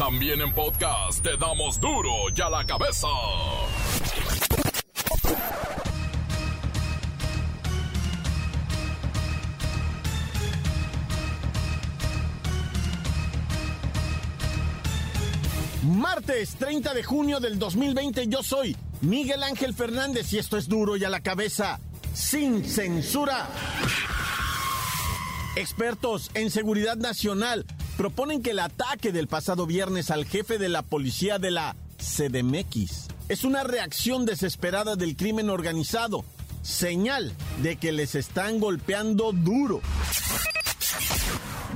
También en podcast te damos duro y a la cabeza. Martes 30 de junio del 2020 yo soy Miguel Ángel Fernández y esto es duro y a la cabeza, sin censura. Expertos en seguridad nacional proponen que el ataque del pasado viernes al jefe de la policía de la CDMX es una reacción desesperada del crimen organizado, señal de que les están golpeando duro.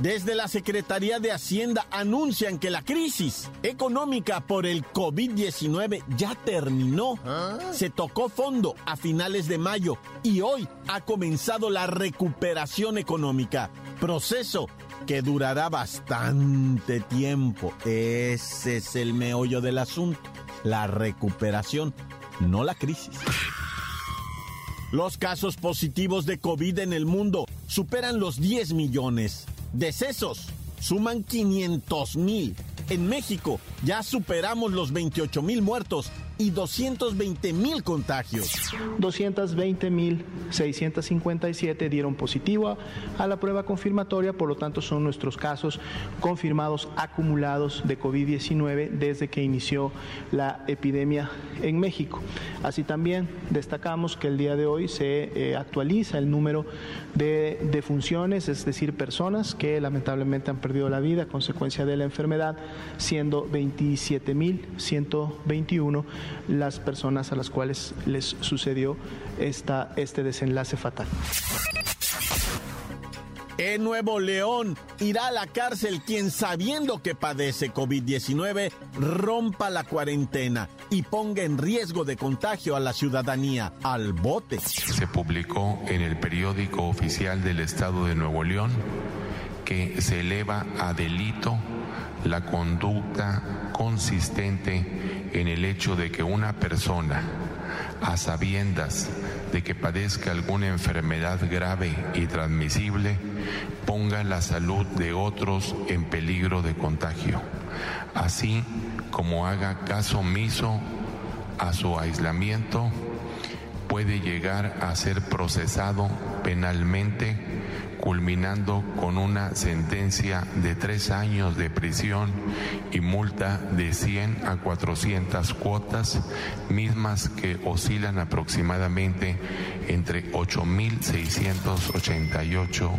Desde la Secretaría de Hacienda anuncian que la crisis económica por el COVID-19 ya terminó. Se tocó fondo a finales de mayo y hoy ha comenzado la recuperación económica, proceso que durará bastante tiempo. Ese es el meollo del asunto, la recuperación, no la crisis. Los casos positivos de COVID en el mundo superan los 10 millones. Decesos suman 500 mil. En México ya superamos los 28 mil muertos y 220 mil contagios. 220 mil 657 dieron positivo a la prueba confirmatoria, por lo tanto son nuestros casos confirmados acumulados de COVID-19 desde que inició la epidemia en México. Así también destacamos que el día de hoy se eh, actualiza el número de defunciones, es decir, personas que lamentablemente han perdido la vida a consecuencia de la enfermedad, siendo 27.121 las personas a las cuales les sucedió esta, este desenlace fatal. En Nuevo León irá a la cárcel quien sabiendo que padece COVID-19 rompa la cuarentena y ponga en riesgo de contagio a la ciudadanía al bote. Se publicó en el periódico oficial del Estado de Nuevo León que se eleva a delito la conducta consistente en el hecho de que una persona, a sabiendas de que padezca alguna enfermedad grave y transmisible, ponga la salud de otros en peligro de contagio, así como haga caso omiso a su aislamiento, puede llegar a ser procesado penalmente culminando con una sentencia de tres años de prisión y multa de 100 a 400 cuotas, mismas que oscilan aproximadamente entre 8.688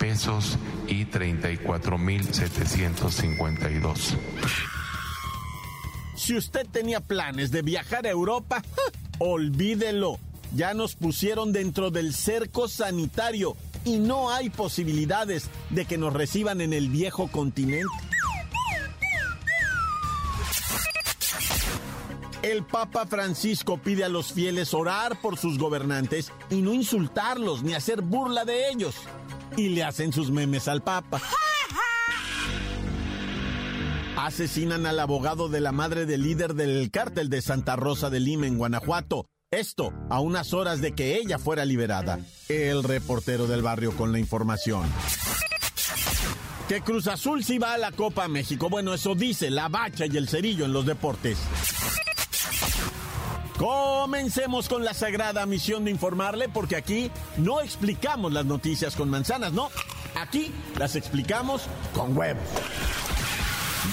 pesos y 34.752. Si usted tenía planes de viajar a Europa, olvídelo. Ya nos pusieron dentro del cerco sanitario y no hay posibilidades de que nos reciban en el viejo continente. El Papa Francisco pide a los fieles orar por sus gobernantes y no insultarlos ni hacer burla de ellos. Y le hacen sus memes al Papa. Asesinan al abogado de la madre del líder del cártel de Santa Rosa de Lima en Guanajuato. Esto a unas horas de que ella fuera liberada. El reportero del barrio con la información. Que Cruz Azul sí va a la Copa México. Bueno, eso dice la bacha y el cerillo en los deportes. Comencemos con la sagrada misión de informarle, porque aquí no explicamos las noticias con manzanas, no. Aquí las explicamos con huevos.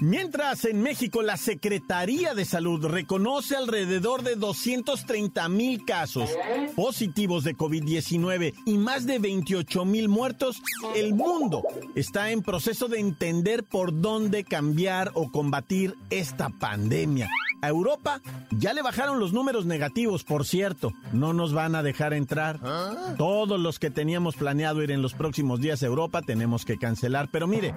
Mientras en México la Secretaría de Salud reconoce alrededor de 230 mil casos positivos de COVID-19 y más de 28 mil muertos, el mundo está en proceso de entender por dónde cambiar o combatir esta pandemia. A Europa ya le bajaron los números negativos, por cierto. No nos van a dejar entrar. Todos los que teníamos planeado ir en los próximos días a Europa tenemos que cancelar. Pero mire,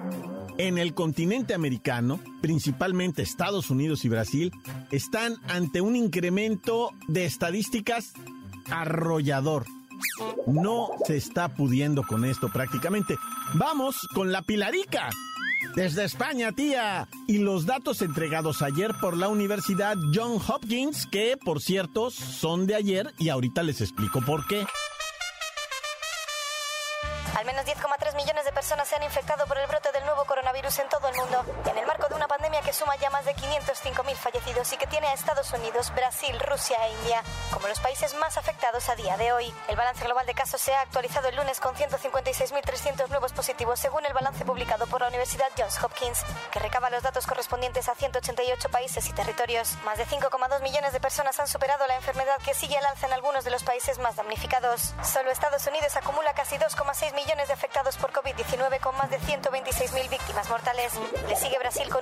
en el continente americano, principalmente Estados Unidos y Brasil, están ante un incremento de estadísticas arrollador. No se está pudiendo con esto prácticamente. Vamos con la Pilarica. Desde España, tía. Y los datos entregados ayer por la Universidad John Hopkins, que por cierto son de ayer y ahorita les explico por qué. Menos 10,3 millones de personas se han infectado por el brote del nuevo coronavirus en todo el mundo, en el marco de una pandemia que suma ya más de 505.000 fallecidos y que tiene a Estados Unidos, Brasil, Rusia e India como los países más afectados a día de hoy. El balance global de casos se ha actualizado el lunes con 156.300 nuevos positivos, según el balance publicado por la Universidad Johns Hopkins, que recaba los datos correspondientes a 188 países y territorios. Más de 5,2 millones de personas han superado la enfermedad que sigue al alza en algunos de los países más damnificados. Solo Estados Unidos acumula casi 2,6 millones millones afectados por COVID-19 con más de 126.000 víctimas mortales. Le sigue Brasil con 1,3 millones de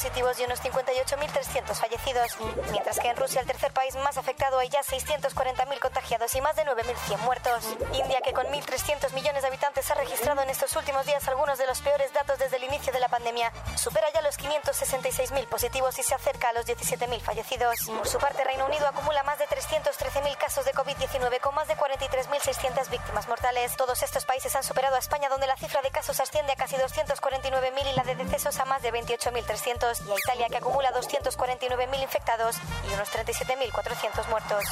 positivos y unos 58.300 fallecidos. Mientras que en Rusia, el tercer país más afectado, hay ya 640.000 contagiados y más de 9.100 muertos. India, que con 1.300 millones de habitantes ha registrado en estos últimos días algunos de los peores datos desde el inicio de la pandemia, supera ya los 566.000 positivos y se acerca a los 17.000 fallecidos. Por su parte, Reino Unido acumula más de 313.000 casos de COVID-19 con más de 43.600 víctimas mortales. Todos estos países han superado a España, donde la cifra de casos asciende a casi 249.000 y la de decesos a más de 28.300, y a Italia, que acumula 249.000 infectados y unos 37.400 muertos.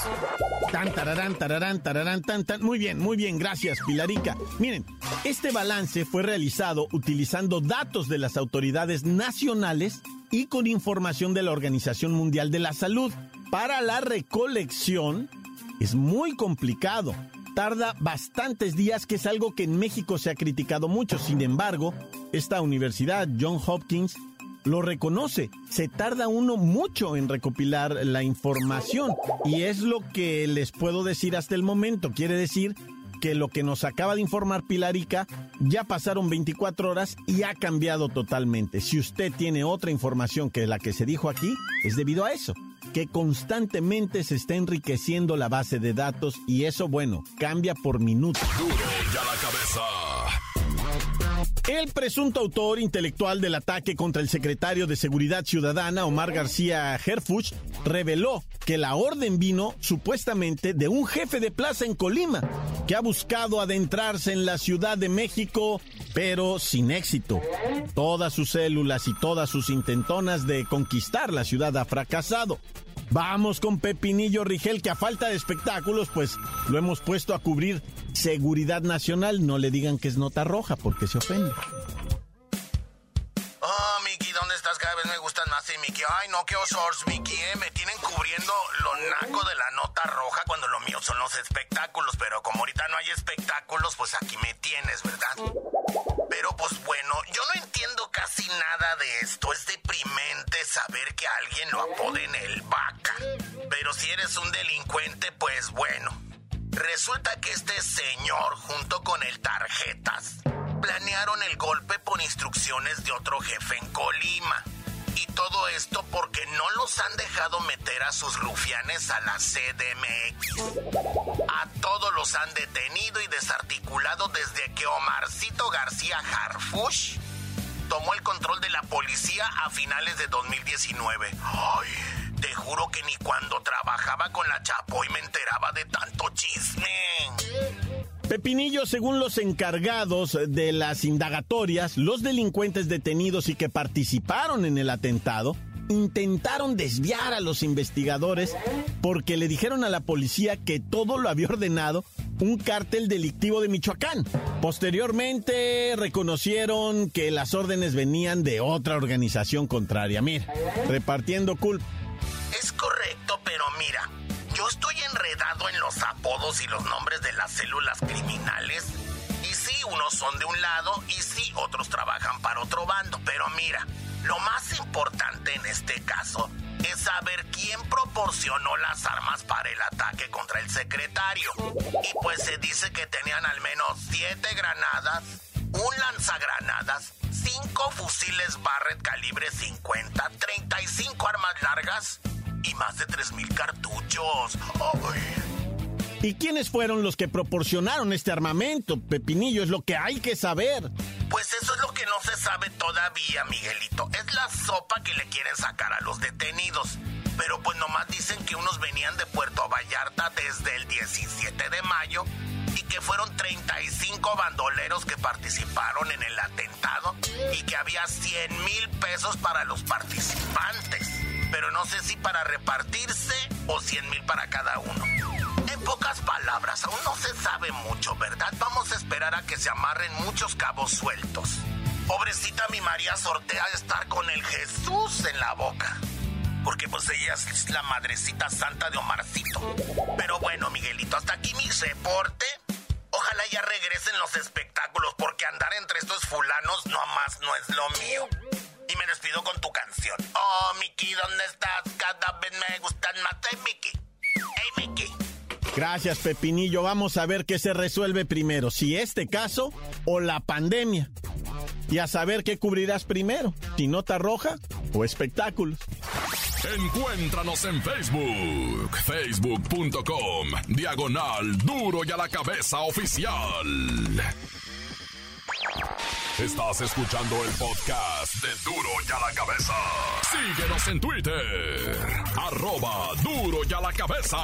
Tan, tararán, tararán, tararán, tan, tan. Muy bien, muy bien, gracias, Pilarica. Miren, este balance fue realizado utilizando datos de las autoridades nacionales y con información de la Organización Mundial de la Salud. Para la recolección es muy complicado tarda bastantes días, que es algo que en México se ha criticado mucho. Sin embargo, esta universidad, John Hopkins, lo reconoce. Se tarda uno mucho en recopilar la información y es lo que les puedo decir hasta el momento. Quiere decir que lo que nos acaba de informar Pilarica ya pasaron 24 horas y ha cambiado totalmente. Si usted tiene otra información que la que se dijo aquí, es debido a eso que constantemente se está enriqueciendo la base de datos y eso, bueno, cambia por minuto. ya la cabeza. El presunto autor intelectual del ataque contra el secretario de Seguridad Ciudadana, Omar García Herfuch, reveló que la orden vino supuestamente de un jefe de plaza en Colima, que ha buscado adentrarse en la Ciudad de México, pero sin éxito. Todas sus células y todas sus intentonas de conquistar la ciudad ha fracasado. Vamos con Pepinillo Rigel, que a falta de espectáculos, pues lo hemos puesto a cubrir seguridad nacional. No le digan que es nota roja, porque se ofende. Y Miki. Ay, no, qué osos, Miki, ¿eh? Me tienen cubriendo lo naco de la nota roja cuando lo mío son los espectáculos. Pero como ahorita no hay espectáculos, pues aquí me tienes, ¿verdad? Pero pues bueno, yo no entiendo casi nada de esto. Es deprimente saber que alguien lo apoden el vaca. Pero si eres un delincuente, pues bueno. Resulta que este señor, junto con el Tarjetas, planearon el golpe por instrucciones de otro jefe en Colima. Todo esto porque no los han dejado meter a sus rufianes a la CDMX. A todos los han detenido y desarticulado desde que Omarcito García Harfush tomó el control de la policía a finales de 2019. Ay, te juro que ni cuando trabajaba con la Chapoy me enteraba de tanto chisme. Pepinillo, según los encargados de las indagatorias, los delincuentes detenidos y que participaron en el atentado intentaron desviar a los investigadores porque le dijeron a la policía que todo lo había ordenado un cártel delictivo de Michoacán. Posteriormente reconocieron que las órdenes venían de otra organización contraria. Mira, repartiendo culpa. Es correcto, pero mira, yo estoy enredado en los apodos y los nombres de las células criminales. Y sí, unos son de un lado y sí, otros trabajan para otro bando. Pero mira, lo más importante en este caso es saber quién proporcionó las armas para el ataque contra el secretario. Y pues se dice que tenían al menos siete granadas, un lanzagranadas, cinco fusiles Barrett calibre 50, 35 armas largas y más de 3.000 cartuchos. ¿Y quiénes fueron los que proporcionaron este armamento? Pepinillo, es lo que hay que saber. Pues eso es lo que no se sabe todavía, Miguelito. Es la sopa que le quieren sacar a los detenidos. Pero pues nomás dicen que unos venían de Puerto Vallarta desde el 17 de mayo y que fueron 35 bandoleros que participaron en el atentado y que había 100 mil pesos para los participantes. Pero no sé si para repartirse o 100 mil para cada uno. En pocas palabras, aún no se sabe mucho, ¿verdad? Vamos a esperar a que se amarren muchos cabos sueltos. Pobrecita mi María sortea estar con el Jesús en la boca. Porque pues ella es la madrecita santa de Omarcito. Pero bueno, Miguelito, hasta aquí mi reporte. Ojalá ya regresen los espectáculos, porque andar entre estos fulanos nomás no es lo mío. Me despido con tu canción. Oh, Mickey, ¿dónde estás? Cada vez me gustan más. Hey, Mickey. Hey, Mickey. Gracias, Pepinillo. Vamos a ver qué se resuelve primero, si este caso o la pandemia. Y a saber qué cubrirás primero, si nota roja o espectáculos. Encuéntranos en Facebook, facebook.com, diagonal duro y a la cabeza oficial. Estás escuchando el podcast de duro y a la cabeza. Síguenos en Twitter, arroba duro y a la cabeza.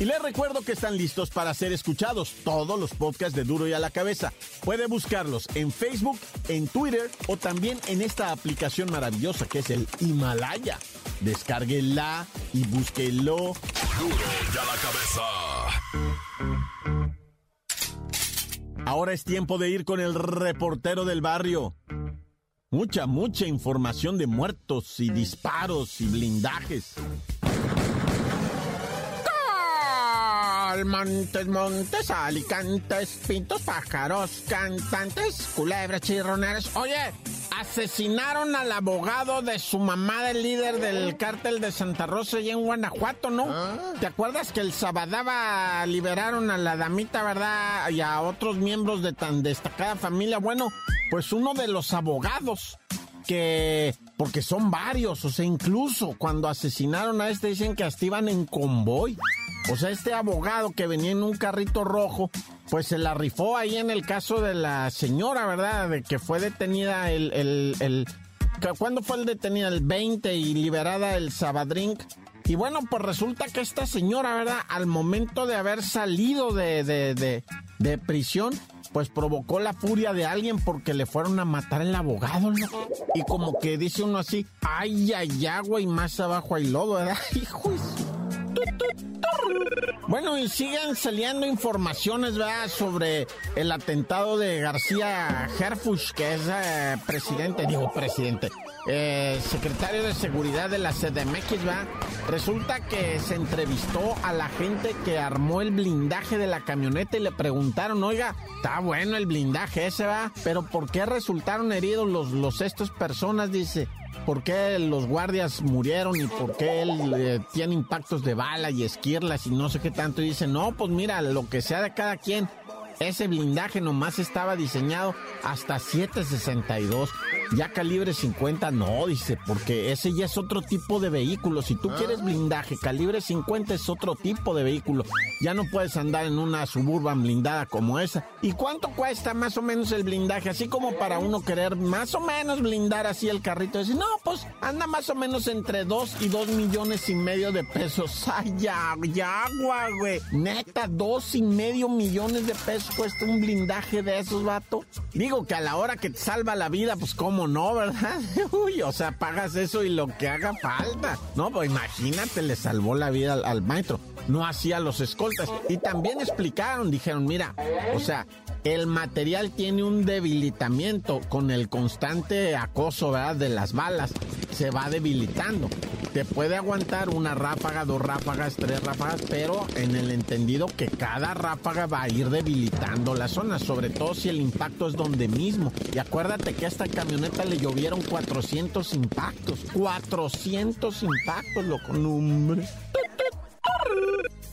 Y les recuerdo que están listos para ser escuchados todos los podcasts de Duro y a la Cabeza. Puede buscarlos en Facebook, en Twitter o también en esta aplicación maravillosa que es el Himalaya. Descárguela y búsquelo. Duro y a la cabeza. Ahora es tiempo de ir con el reportero del barrio. Mucha, mucha información de muertos y disparos y blindajes. Montes, montes, alicantes, pintos, pájaros, cantantes, culebras, chirroneros. Oye, asesinaron al abogado de su mamá, del líder del cártel de Santa Rosa, y en Guanajuato, ¿no? ¿Te acuerdas que el Sabadaba liberaron a la damita, verdad? Y a otros miembros de tan destacada familia. Bueno, pues uno de los abogados que porque son varios, o sea, incluso cuando asesinaron a este dicen que hasta iban en convoy. O sea, este abogado que venía en un carrito rojo, pues se la rifó ahí en el caso de la señora, ¿verdad? De que fue detenida el... el, el ¿Cuándo fue el detenida? El 20 y liberada el Sabadrink. Y bueno, pues resulta que esta señora, ¿verdad? Al momento de haber salido de, de, de, de prisión, pues provocó la furia de alguien porque le fueron a matar el abogado, ¿no? Y como que dice uno así, ay, ay, agua y más abajo hay lodo, ¿verdad? Hijo bueno, y siguen saliendo informaciones, ¿verdad? Sobre el atentado de García Herfush, que es eh, presidente, digo presidente, eh, secretario de seguridad de la CDMX, ¿verdad? Resulta que se entrevistó a la gente que armó el blindaje de la camioneta y le preguntaron, oiga, está bueno el blindaje ese, ¿va? Pero ¿por qué resultaron heridos los, los estos personas? Dice, por qué los guardias murieron y por qué él eh, tiene impactos de bala y esquirlas y no sé qué tanto. Y dice, no, pues mira, lo que sea de cada quien. Ese blindaje nomás estaba diseñado hasta 762. Ya calibre 50 no, dice, porque ese ya es otro tipo de vehículo. Si tú quieres blindaje, calibre 50 es otro tipo de vehículo. Ya no puedes andar en una suburban blindada como esa. ¿Y cuánto cuesta más o menos el blindaje? Así como para uno querer más o menos blindar así el carrito. Decir, no, pues anda más o menos entre 2 y 2 millones y medio de pesos. Ay, ya, ya, agua, güey. Neta, dos y medio millones de pesos cuesta un blindaje de esos, vato. Digo que a la hora que te salva la vida, pues cómo no, ¿verdad? Uy, o sea, pagas eso y lo que haga falta. No, pues imagínate, le salvó la vida al, al maestro. No hacía los escoltas. Y también explicaron, dijeron, mira, o sea, el material tiene un debilitamiento con el constante acoso, ¿verdad? De las balas. Se va debilitando. Te puede aguantar una ráfaga, dos ráfagas, tres ráfagas, pero en el entendido que cada ráfaga va a ir debilitando la zona, sobre todo si el impacto es donde mismo. Y acuérdate que a esta camioneta le llovieron 400 impactos. 400 impactos, loco, hombre.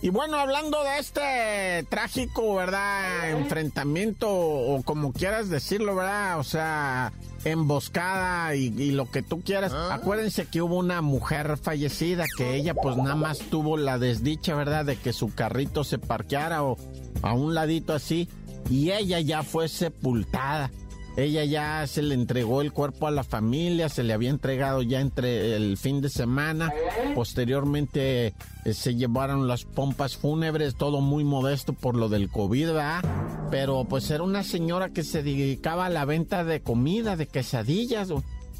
Y bueno, hablando de este trágico, ¿verdad? Enfrentamiento, o como quieras decirlo, ¿verdad? O sea, emboscada y, y lo que tú quieras. Acuérdense que hubo una mujer fallecida que ella pues nada más tuvo la desdicha, ¿verdad? De que su carrito se parqueara o a un ladito así y ella ya fue sepultada. Ella ya se le entregó el cuerpo a la familia, se le había entregado ya entre el fin de semana. Posteriormente eh, se llevaron las pompas fúnebres, todo muy modesto por lo del COVID, ¿verdad? Pero pues era una señora que se dedicaba a la venta de comida, de quesadillas,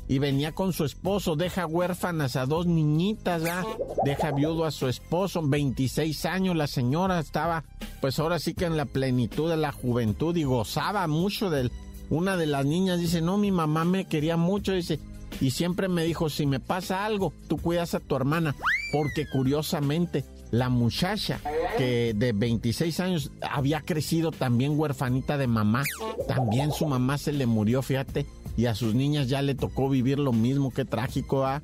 y venía con su esposo, deja huérfanas a dos niñitas, deja viudo a su esposo, 26 años, la señora estaba pues ahora sí que en la plenitud de la juventud y gozaba mucho del una de las niñas dice, no, mi mamá me quería mucho, dice, y siempre me dijo, si me pasa algo, tú cuidas a tu hermana, porque curiosamente la muchacha que de 26 años había crecido también huerfanita de mamá, también su mamá se le murió, fíjate, y a sus niñas ya le tocó vivir lo mismo, qué trágico, ¿ah?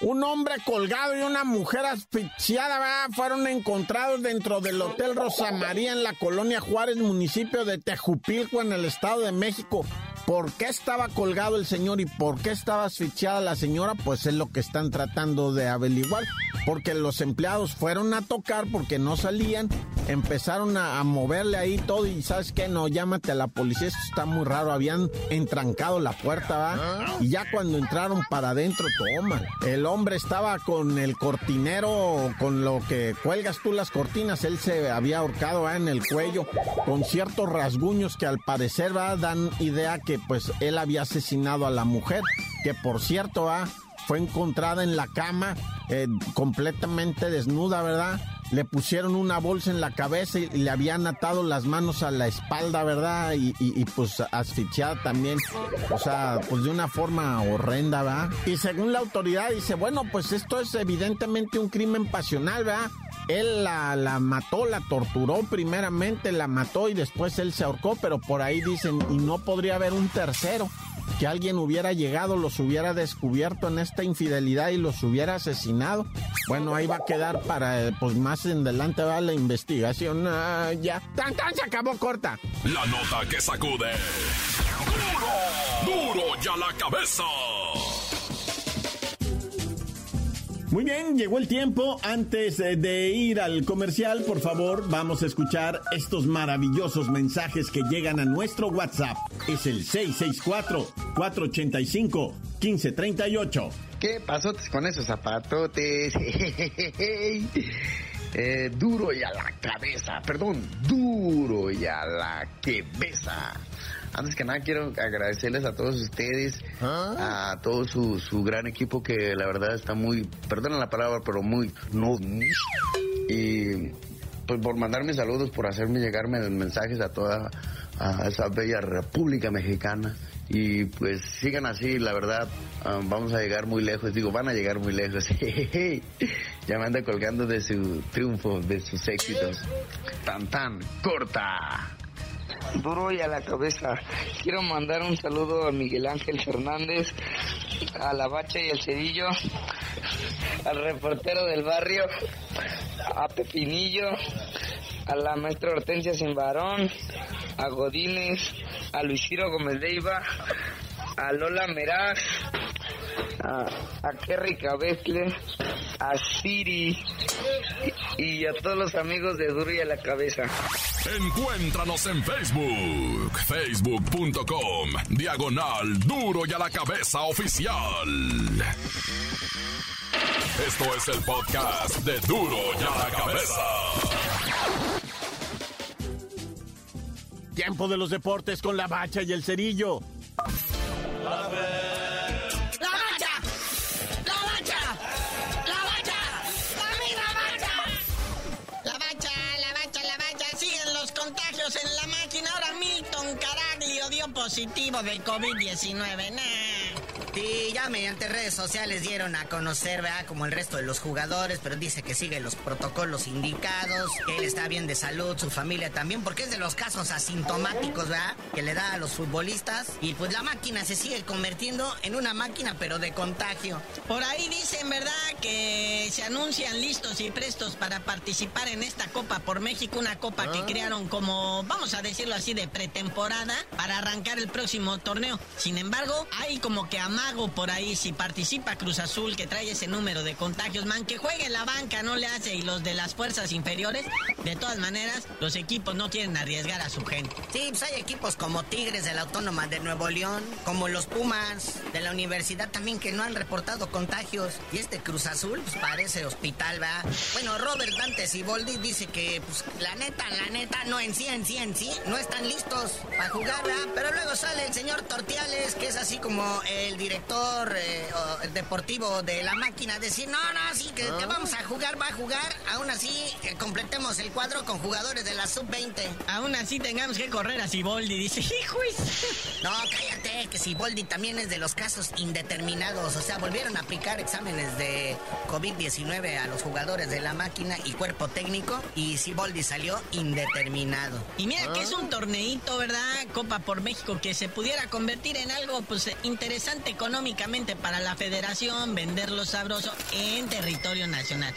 Un hombre colgado y una mujer asfixiada fueron encontrados dentro del Hotel Rosa María en la colonia Juárez, municipio de Tejupilco, en el Estado de México. ¿Por qué estaba colgado el señor y por qué estaba asfixiada la señora? Pues es lo que están tratando de averiguar. Porque los empleados fueron a tocar porque no salían, empezaron a, moverle ahí todo y sabes qué, no, llámate a la policía, esto está muy raro, habían entrancado la puerta, ¿va? Y ya cuando entraron para adentro, toma, el hombre estaba con el cortinero, con lo que cuelgas tú las cortinas, él se había ahorcado en el cuello, con ciertos rasguños que al parecer ¿va? dan idea que pues él había asesinado a la mujer, que por cierto ¿va? fue encontrada en la cama eh, completamente desnuda, ¿verdad? Le pusieron una bolsa en la cabeza y, le habían atado las manos a la espalda, ¿verdad? Y, pues asfixiada también, o sea, pues de una forma horrenda, ¿verdad? Y según la autoridad dice, bueno, pues esto es evidentemente un crimen pasional, ¿verdad? Él la, la, mató, la torturó primeramente, la mató y después él se ahorcó, pero por ahí dicen, y no podría haber un tercero, que alguien hubiera llegado, los hubiera descubierto en esta infidelidad y los hubiera asesinado. Bueno, ahí va a quedar para, pues más en adelante va la investigación. Ah, ya, tan tan se acabó corta. La nota que sacude. Duro, duro ya la cabeza. Muy bien, llegó el tiempo. Antes eh, de ir al comercial, por favor, vamos a escuchar estos maravillosos mensajes que llegan a nuestro WhatsApp. Es el 664-485-1538. ¿Qué pasó con esos zapatotes? Eh, duro y a la cabeza, perdón, duro y a la cabeza. Antes que nada quiero agradecerles a todos ustedes, ¿Ah? a todo su, su gran equipo que la verdad está muy, perdona la palabra, pero muy no y pues por mandarme saludos, por hacerme llegarme mensajes a toda a esa bella República Mexicana y pues sigan así, la verdad, ah, vamos a llegar muy lejos, digo, van a llegar muy lejos. ya me anda colgando de su triunfo, de sus éxitos. Tan tan corta duro y a la cabeza. Quiero mandar un saludo a Miguel Ángel Fernández, a la Bacha y el Cedillo, al reportero del barrio, a Pepinillo, a la maestra Hortensia Simbarón, a Godínez, a Luisiro Gómez Leiva, a Lola Meraz, a, a Kerry Cabezle, a Siri y, a todos los amigos de Duro y a la Cabeza. Encuéntranos en Facebook, facebook.com, diagonal Duro y a la Cabeza Oficial. Esto es el podcast de Duro y a la Cabeza. Tiempo de los deportes con la bacha y el cerillo. Positivo de COVID-19. Nah. Sí, ya mediante redes sociales dieron a conocer, ¿verdad? Como el resto de los jugadores, pero dice que sigue los protocolos indicados, que él está bien de salud, su familia también, porque es de los casos asintomáticos, ¿verdad? Que le da a los futbolistas. Y pues la máquina se sigue convirtiendo en una máquina, pero de contagio. Por ahí dicen, ¿verdad? Que se anuncian listos y prestos para participar en esta Copa por México, una copa que ah. crearon como, vamos a decirlo así, de pretemporada para arrancar el próximo torneo. Sin embargo, hay como que amago por ahí, si participa Cruz Azul, que trae ese número de contagios, man, que juegue en la banca, no le hace, y los de las fuerzas inferiores, de todas maneras, los equipos no quieren arriesgar a su gente. Sí, pues hay equipos como Tigres de la Autónoma de Nuevo León, como los Pumas de la universidad también que no han reportado contagios. Y este Cruz Azul, pues parece hospital, va. Bueno, Robert Dante Siboldi dice que, pues, la neta, la neta, no en sí, en sí, en sí, no están listos para jugar, ¿verdad? Pero luego sale el señor Tortiales, que es así como el director eh, deportivo de la máquina, decir, no, no, sí, que, ah. vamos a jugar, va a jugar. Aún así, eh, completemos el cuadro con jugadores de la sub-20. Aún así tengamos que correr a Siboldi, dice, hijos. No, cállate, que Siboldi también es de los casos indeterminados. O sea, volvieron a aplicar exámenes de COVID-19 a los jugadores de la máquina y cuerpo técnico y Siboldi salió indeterminado. Y mira que es un torneito, ¿verdad? Copa por México que se pudiera convertir en algo pues interesante económicamente para la federación, venderlo sabroso en territorio nacional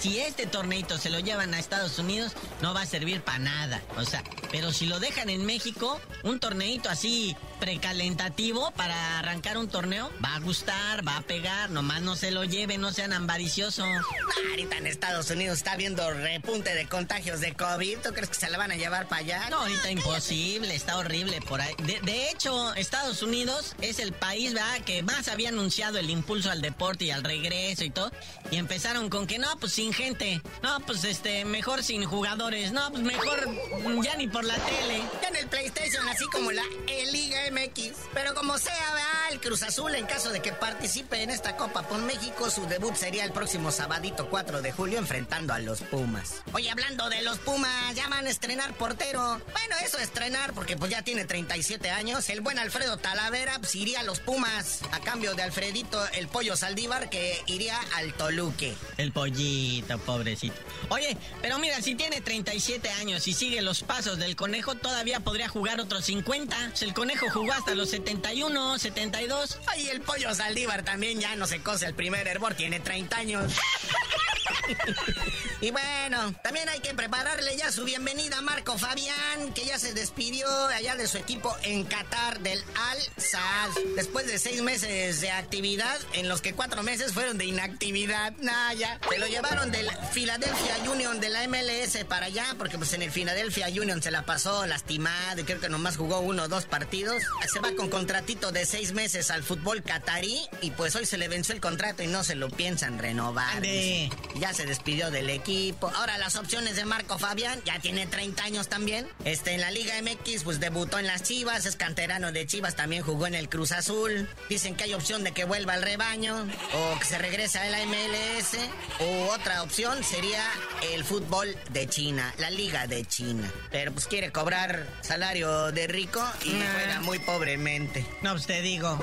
si este torneito se lo llevan a Estados Unidos, no va a servir para nada. O sea, pero si lo dejan en México, un torneito así precalentativo para arrancar un torneo, va a gustar, va a pegar, nomás no se lo lleven, no sean ambariciosos. Ahorita en Estados Unidos está viendo repunte de contagios de COVID, ¿tú crees que se la van a llevar para allá? No, ahorita imposible, está horrible por ahí. De, hecho, Estados Unidos es el país, ¿verdad?, que más había anunciado el impulso al deporte y al regreso y todo, y empezaron con que no, pues sin gente. No, pues este, mejor sin jugadores. No, pues mejor ya ni por la tele. Ya en el PlayStation, así como la Liga MX. Pero como sea, vea, el Cruz Azul, en caso de que participe en esta Copa por México, su debut sería el próximo sabadito 4 de julio enfrentando a los Pumas. Oye, hablando de los Pumas, ya van a estrenar portero. Bueno, eso estrenar porque pues ya tiene 37 años. El buen Alfredo Talavera pues, iría a los Pumas a cambio de Alfredito el Pollo Saldívar que iría al Toluque. El pollito pobrecito. Oye, pero mira, si tiene 37 años y sigue los pasos del conejo, todavía podría jugar otros 50. el conejo jugó hasta los 71, 72. Ay, el pollo Saldívar también ya no se cose el primer hervor, tiene 30 años. y bueno, también hay que prepararle ya su bienvenida a Marco Fabián, que ya se despidió allá de su equipo en Qatar del Al Saad. Después de seis meses de actividad, en los que cuatro meses fueron de inactividad. Nah, ya. Se lo llevaron del Philadelphia Union de la MLS para allá, porque pues en el Philadelphia Union se la pasó lastimado y creo que nomás jugó uno o dos partidos. Se va con contratito de seis meses al fútbol catarí y pues hoy se le venció el contrato y no se lo piensan renovar. Ya se despidió del equipo. Ahora las opciones de Marco Fabián, ya tiene 30 años también. Este, en la Liga MX, pues debutó en las Chivas, es canterano de Chivas, también jugó en el Cruz Azul. Dicen que hay opción de que vuelva al rebaño, o que se regrese a la MLS, o otra opción sería el fútbol de China, la Liga de China. Pero pues quiere cobrar salario de rico y juega muy pobremente. No, pues te digo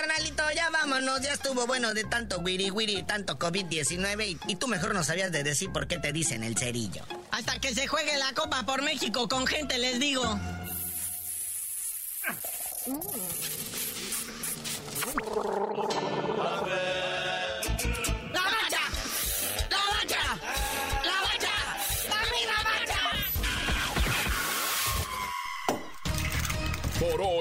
carnalito, ya vámonos. Ya estuvo bueno de tanto wiri wiri, tanto COVID-19. Y, tú mejor no sabías de decir por qué te dicen el cerillo. Hasta que se juegue la Copa por México con gente, les digo.